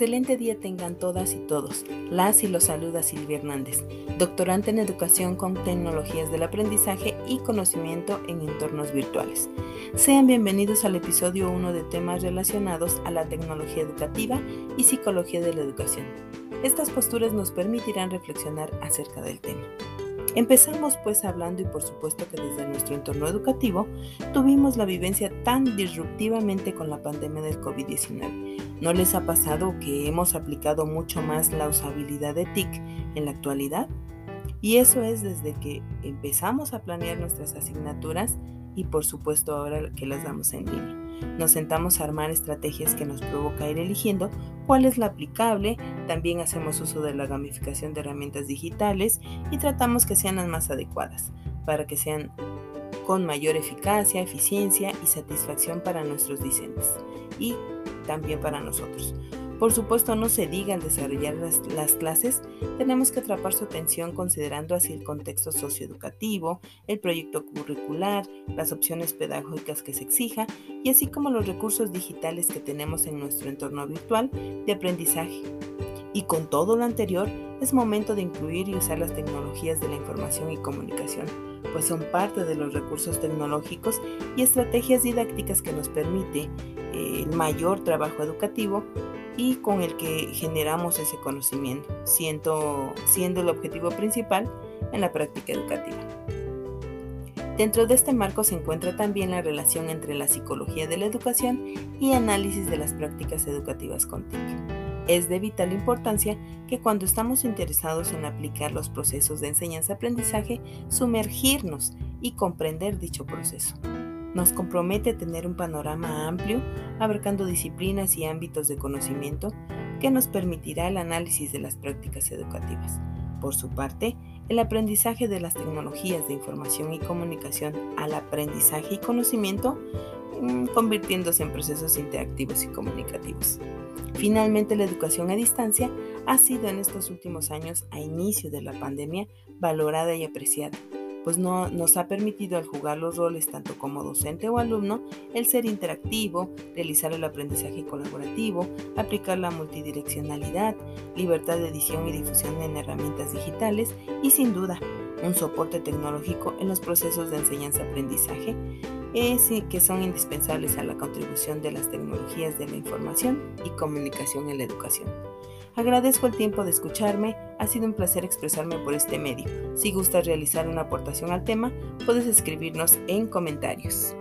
Excelente día tengan todas y todos. Las y los saluda Silvia Hernández, doctorante en educación con tecnologías del aprendizaje y conocimiento en entornos virtuales. Sean bienvenidos al episodio 1 de temas relacionados a la tecnología educativa y psicología de la educación. Estas posturas nos permitirán reflexionar acerca del tema. Empezamos pues hablando y por supuesto que desde nuestro entorno educativo tuvimos la vivencia tan disruptivamente con la pandemia del COVID-19. ¿No les ha pasado que hemos aplicado mucho más la usabilidad de TIC en la actualidad? Y eso es desde que empezamos a planear nuestras asignaturas y por supuesto ahora que las damos en línea. Nos sentamos a armar estrategias que nos provoca ir eligiendo cuál es la aplicable, también hacemos uso de la gamificación de herramientas digitales y tratamos que sean las más adecuadas para que sean con mayor eficacia, eficiencia y satisfacción para nuestros discentes y también para nosotros. Por supuesto, no se diga al desarrollar las, clases, tenemos que atrapar su atención considerando así el contexto socioeducativo, el proyecto curricular, las opciones pedagógicas que se exija y así como los recursos digitales que tenemos en nuestro entorno virtual de aprendizaje. Y con todo lo anterior, es momento de incluir y usar las tecnologías de la información y comunicación, pues son parte de los recursos tecnológicos y estrategias didácticas que nos permite eh, el mayor trabajo educativo y con el que generamos ese conocimiento, siendo, el objetivo principal en la práctica educativa. Dentro de este marco se encuentra también la relación entre la psicología de la educación y análisis de las prácticas educativas con TIC. Es de vital importancia que cuando estamos interesados en aplicar los procesos de enseñanza-aprendizaje, sumergirnos y comprender dicho proceso. Nos compromete a tener un panorama amplio, abarcando disciplinas y ámbitos de conocimiento que nos permitirá el análisis de las prácticas educativas. Por su parte, el aprendizaje de las tecnologías de información y comunicación al aprendizaje y conocimiento, mm, convirtiéndose en procesos interactivos y comunicativos. Finalmente, la educación a distancia ha sido en estos últimos años, a inicio de la pandemia, valorada y apreciada pues no, nos ha permitido al jugar los roles tanto como docente o alumno el ser interactivo, realizar el aprendizaje colaborativo, aplicar la multidireccionalidad, libertad de edición y difusión en herramientas digitales y sin duda un soporte tecnológico en los procesos de enseñanza-aprendizaje que son indispensables a la contribución de las tecnologías de la información y comunicación en la educación. Agradezco el tiempo de escucharme, ha sido un placer expresarme por este medio. Si gustas realizar una aportación al tema, puedes escribirnos en comentarios.